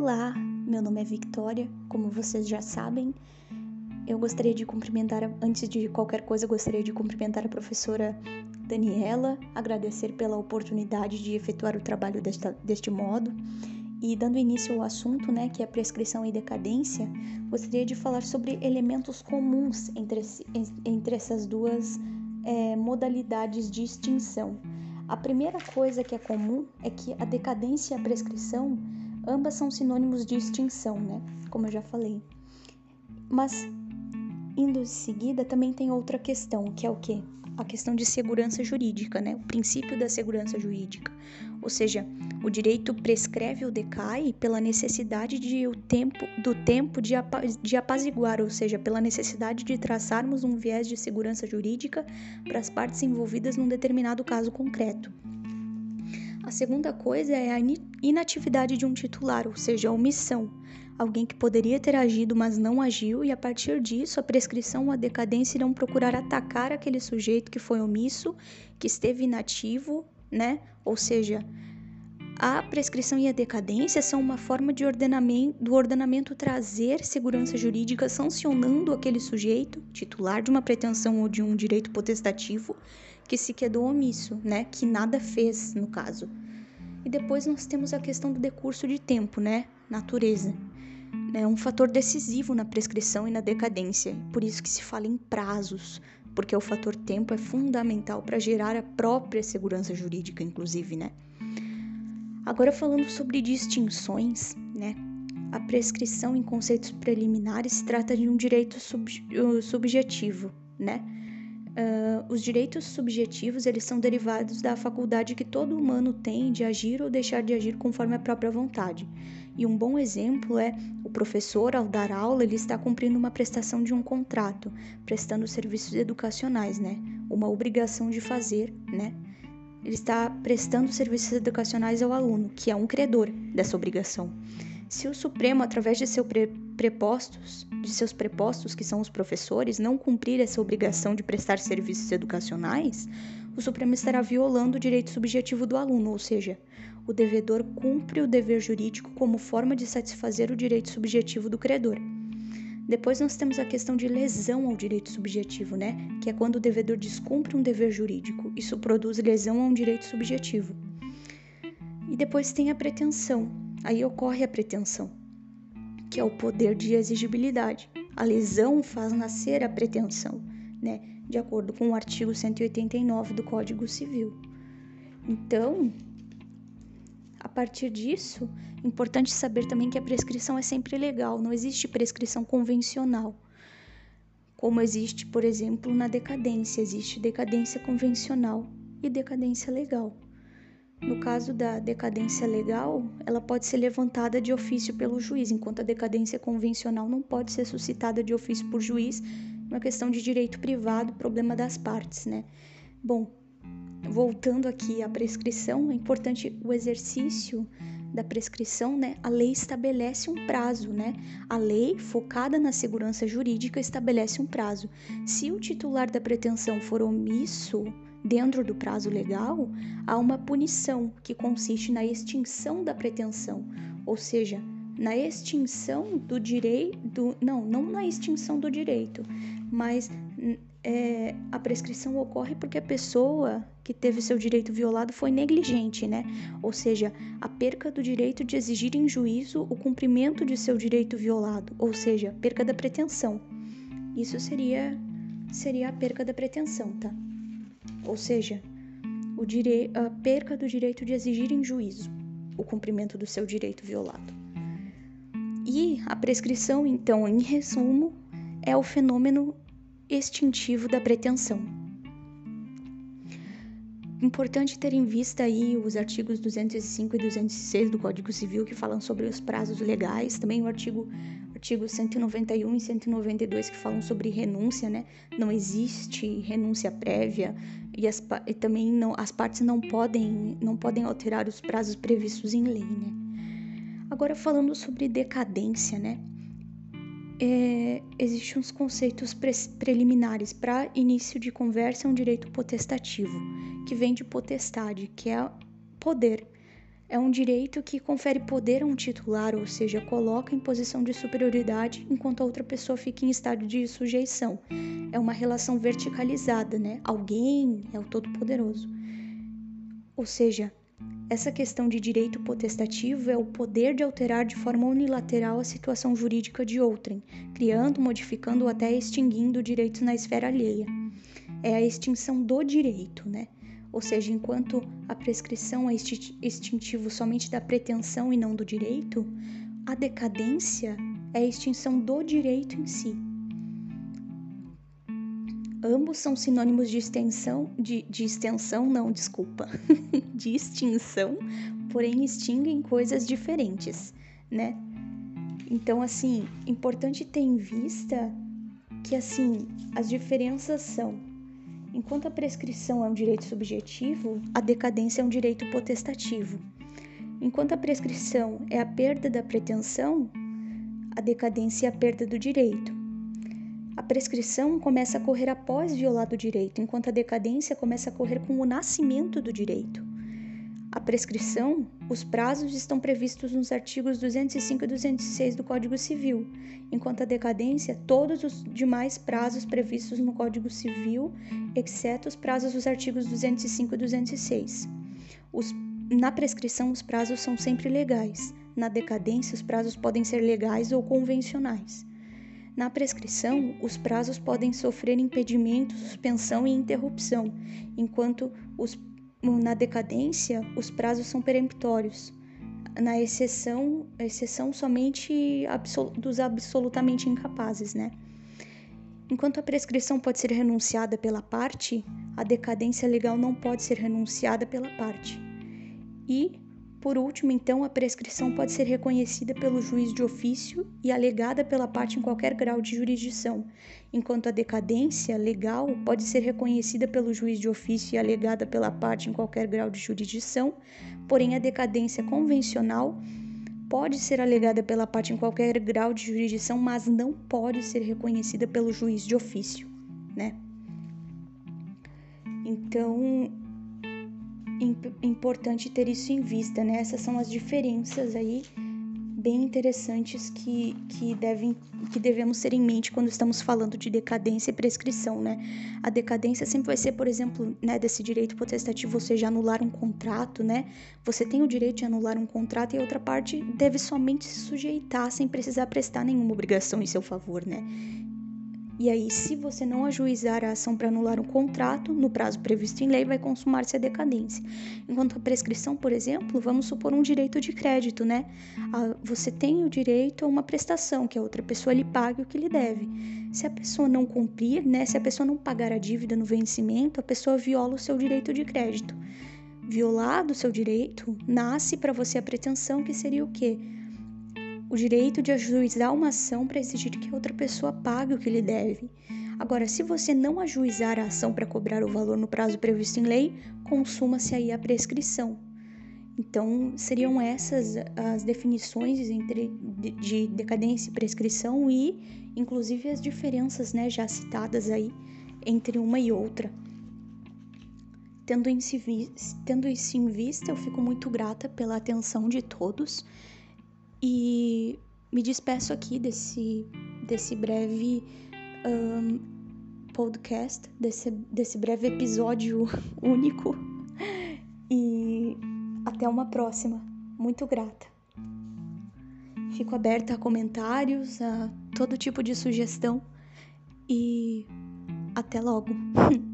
Olá, meu nome é Victoria, como vocês já sabem. Eu gostaria de cumprimentar, antes de qualquer coisa, gostaria de cumprimentar a professora Daniela, agradecer pela oportunidade de efetuar o trabalho desta, deste modo. E dando início ao assunto, né, que é prescrição e decadência, gostaria de falar sobre elementos comuns entre, entre essas duas é, modalidades de extinção. A primeira coisa que é comum é que a decadência e a prescrição Ambas são sinônimos de extinção, né? Como eu já falei. Mas indo em seguida também tem outra questão, que é o quê? A questão de segurança jurídica, né? O princípio da segurança jurídica. Ou seja, o direito prescreve ou decai pela necessidade de o tempo, do tempo de, de apaziguar, ou seja, pela necessidade de traçarmos um viés de segurança jurídica para as partes envolvidas num determinado caso concreto. A segunda coisa é a inatividade de um titular, ou seja, a omissão. Alguém que poderia ter agido, mas não agiu, e a partir disso a prescrição ou a decadência irão procurar atacar aquele sujeito que foi omisso, que esteve inativo, né? Ou seja, a prescrição e a decadência são uma forma de ordenamento, do ordenamento trazer segurança jurídica sancionando aquele sujeito, titular de uma pretensão ou de um direito potestativo, que se quedou omisso, né? Que nada fez, no caso. E depois nós temos a questão do decurso de tempo, né? Natureza. É um fator decisivo na prescrição e na decadência, por isso que se fala em prazos, porque o fator tempo é fundamental para gerar a própria segurança jurídica, inclusive, né? Agora falando sobre distinções, né? A prescrição em conceitos preliminares se trata de um direito sub subjetivo, né? Uh, os direitos subjetivos eles são derivados da faculdade que todo humano tem de agir ou deixar de agir conforme a própria vontade. E um bom exemplo é o professor, ao dar aula, ele está cumprindo uma prestação de um contrato, prestando serviços educacionais, né? Uma obrigação de fazer, né? Ele está prestando serviços educacionais ao aluno, que é um credor dessa obrigação. Se o Supremo, através de seu pre prepostos, de seus prepostos, que são os professores, não cumprir essa obrigação de prestar serviços educacionais, o Supremo estará violando o direito subjetivo do aluno, ou seja, o devedor cumpre o dever jurídico como forma de satisfazer o direito subjetivo do credor. Depois nós temos a questão de lesão ao direito subjetivo, né? Que é quando o devedor descumpre um dever jurídico. Isso produz lesão a um direito subjetivo. E depois tem a pretensão, Aí ocorre a pretensão, que é o poder de exigibilidade. A lesão faz nascer a pretensão, né? De acordo com o artigo 189 do Código Civil. Então, a partir disso, é importante saber também que a prescrição é sempre legal, não existe prescrição convencional. Como existe, por exemplo, na decadência, existe decadência convencional e decadência legal. No caso da decadência legal, ela pode ser levantada de ofício pelo juiz, enquanto a decadência convencional não pode ser suscitada de ofício por juiz, uma questão de direito privado, problema das partes, né? Bom, voltando aqui à prescrição, é importante o exercício da prescrição, né? A lei estabelece um prazo, né? A lei, focada na segurança jurídica, estabelece um prazo. Se o titular da pretensão for omisso, Dentro do prazo legal, há uma punição que consiste na extinção da pretensão, ou seja, na extinção do direito, não, não na extinção do direito, mas é, a prescrição ocorre porque a pessoa que teve seu direito violado foi negligente, né? Ou seja, a perca do direito de exigir em juízo o cumprimento de seu direito violado, ou seja, perca da pretensão. Isso seria seria a perca da pretensão, tá? ou seja, a perca do direito de exigir em juízo o cumprimento do seu direito violado. E a prescrição, então, em resumo, é o fenômeno extintivo da pretensão. Importante ter em vista aí os artigos 205 e 206 do Código Civil que falam sobre os prazos legais, também o artigo artigos 191 e 192 que falam sobre renúncia, né? Não existe renúncia prévia e, as, e também não, as partes não podem, não podem alterar os prazos previstos em lei, né? Agora falando sobre decadência, né? É, existem uns conceitos pre preliminares para início de conversa é um direito potestativo, que vem de potestade, que é poder. é um direito que confere poder a um titular, ou seja, coloca em posição de superioridade enquanto a outra pessoa fica em estado de sujeição. É uma relação verticalizada, né? Alguém é o todo-poderoso. Ou seja, essa questão de direito potestativo é o poder de alterar de forma unilateral a situação jurídica de outrem, criando, modificando ou até extinguindo direitos na esfera alheia. É a extinção do direito, né? ou seja, enquanto a prescrição é extintivo somente da pretensão e não do direito, a decadência é a extinção do direito em si. Ambos são sinônimos de extensão, de, de extensão, não, desculpa, de extinção, porém extinguem coisas diferentes, né? Então, assim, importante ter em vista que, assim, as diferenças são Enquanto a prescrição é um direito subjetivo, a decadência é um direito potestativo. Enquanto a prescrição é a perda da pretensão, a decadência é a perda do direito. A prescrição começa a correr após violar o direito, enquanto a decadência começa a correr com o nascimento do direito. A prescrição, os prazos estão previstos nos artigos 205 e 206 do Código Civil, enquanto a decadência, todos os demais prazos previstos no Código Civil, exceto os prazos dos artigos 205 e 206. Os, na prescrição, os prazos são sempre legais. Na decadência, os prazos podem ser legais ou convencionais. Na prescrição, os prazos podem sofrer impedimento, suspensão e interrupção, enquanto os na decadência, os prazos são peremptórios. Na exceção, exceção somente absol dos absolutamente incapazes, né? Enquanto a prescrição pode ser renunciada pela parte, a decadência legal não pode ser renunciada pela parte. E por último, então, a prescrição pode ser reconhecida pelo juiz de ofício e alegada pela parte em qualquer grau de jurisdição, enquanto a decadência legal pode ser reconhecida pelo juiz de ofício e alegada pela parte em qualquer grau de jurisdição, porém a decadência convencional pode ser alegada pela parte em qualquer grau de jurisdição, mas não pode ser reconhecida pelo juiz de ofício, né? Então, importante ter isso em vista, né? Essas são as diferenças aí bem interessantes que, que, devem, que devemos ter em mente quando estamos falando de decadência e prescrição, né? A decadência sempre vai ser, por exemplo, né, desse direito potestativo, ou seja, anular um contrato, né? Você tem o direito de anular um contrato e a outra parte deve somente se sujeitar sem precisar prestar nenhuma obrigação em seu favor, né? E aí, se você não ajuizar a ação para anular um contrato no prazo previsto em lei, vai consumar-se a decadência. Enquanto a prescrição, por exemplo, vamos supor um direito de crédito, né? Você tem o direito a uma prestação que a outra pessoa lhe pague o que lhe deve. Se a pessoa não cumprir, né? Se a pessoa não pagar a dívida no vencimento, a pessoa viola o seu direito de crédito. Violado o seu direito, nasce para você a pretensão que seria o quê? O direito de ajuizar uma ação para exigir que outra pessoa pague o que lhe deve. Agora, se você não ajuizar a ação para cobrar o valor no prazo previsto em lei, consuma-se aí a prescrição. Então, seriam essas as definições entre de decadência e prescrição e, inclusive, as diferenças, né, já citadas aí entre uma e outra. Tendo, tendo isso em vista, eu fico muito grata pela atenção de todos. E me despeço aqui desse, desse breve um, podcast, desse, desse breve episódio único. E até uma próxima. Muito grata. Fico aberta a comentários, a todo tipo de sugestão. E até logo.